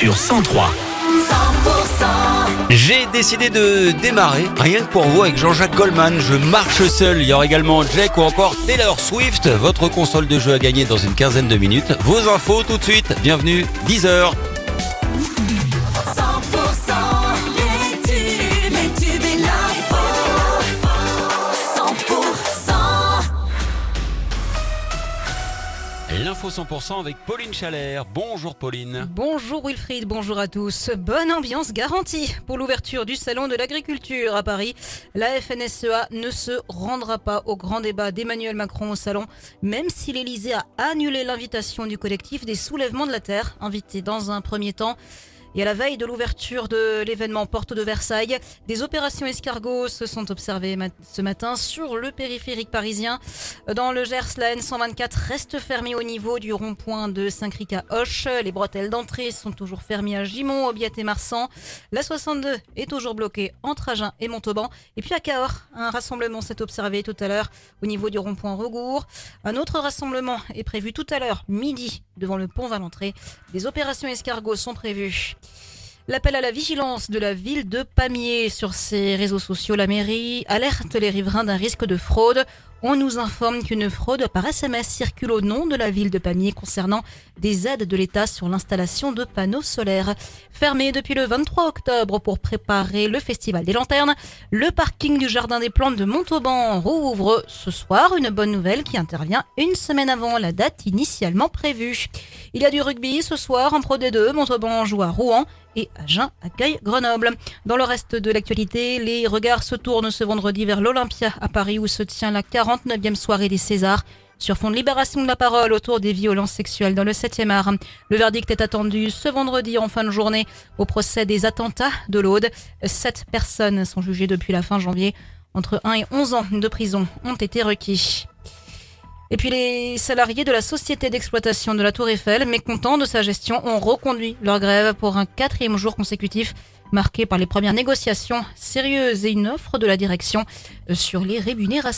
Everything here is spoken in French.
sur 103. J'ai décidé de démarrer, rien que pour vous, avec Jean-Jacques Goldman. Je marche seul. Il y aura également Jack ou encore Taylor Swift. Votre console de jeu à gagner dans une quinzaine de minutes. Vos infos tout de suite. Bienvenue, 10h. L'info 100% avec Pauline. Bonjour Pauline. Bonjour Wilfried, bonjour à tous. Bonne ambiance garantie pour l'ouverture du Salon de l'agriculture à Paris. La FNSEA ne se rendra pas au grand débat d'Emmanuel Macron au Salon, même si l'Elysée a annulé l'invitation du collectif des soulèvements de la Terre, invité dans un premier temps. Et à la veille de l'ouverture de l'événement Porte de Versailles, des opérations escargots se sont observées ce matin sur le périphérique parisien. Dans le Gers, la N124 reste fermée au niveau du rond-point de Saint-Cric à Hoche. Les bretelles d'entrée sont toujours fermées à Gimont, Aubiette et Marsan. La 62 est toujours bloquée entre Agen et Montauban. Et puis à Cahors, un rassemblement s'est observé tout à l'heure au niveau du rond-point Regour. Un autre rassemblement est prévu tout à l'heure, midi, devant le pont Valentré. Des opérations escargots sont prévues. L'appel à la vigilance de la ville de Pamiers sur ses réseaux sociaux, la mairie alerte les riverains d'un risque de fraude. On nous informe qu'une fraude par SMS circule au nom de la ville de Pamiers concernant des aides de l'État sur l'installation de panneaux solaires. Fermé depuis le 23 octobre pour préparer le festival des lanternes, le parking du Jardin des Plantes de Montauban rouvre ce soir. Une bonne nouvelle qui intervient une semaine avant la date initialement prévue. Il y a du rugby ce soir en Pro D2. Montauban joue à Rouen et Agen accueille Grenoble. Dans le reste de l'actualité, les regards se tournent ce vendredi vers l'Olympia à Paris où se tient la 49e soirée des Césars. Sur fond de libération de la parole autour des violences sexuelles dans le 7e art. Le verdict est attendu ce vendredi en fin de journée au procès des attentats de l'Aude. Sept personnes sont jugées depuis la fin janvier. Entre 1 et 11 ans de prison ont été requis. Et puis les salariés de la société d'exploitation de la Tour Eiffel, mécontents de sa gestion, ont reconduit leur grève pour un quatrième jour consécutif, marqué par les premières négociations sérieuses et une offre de la direction sur les rémunérations.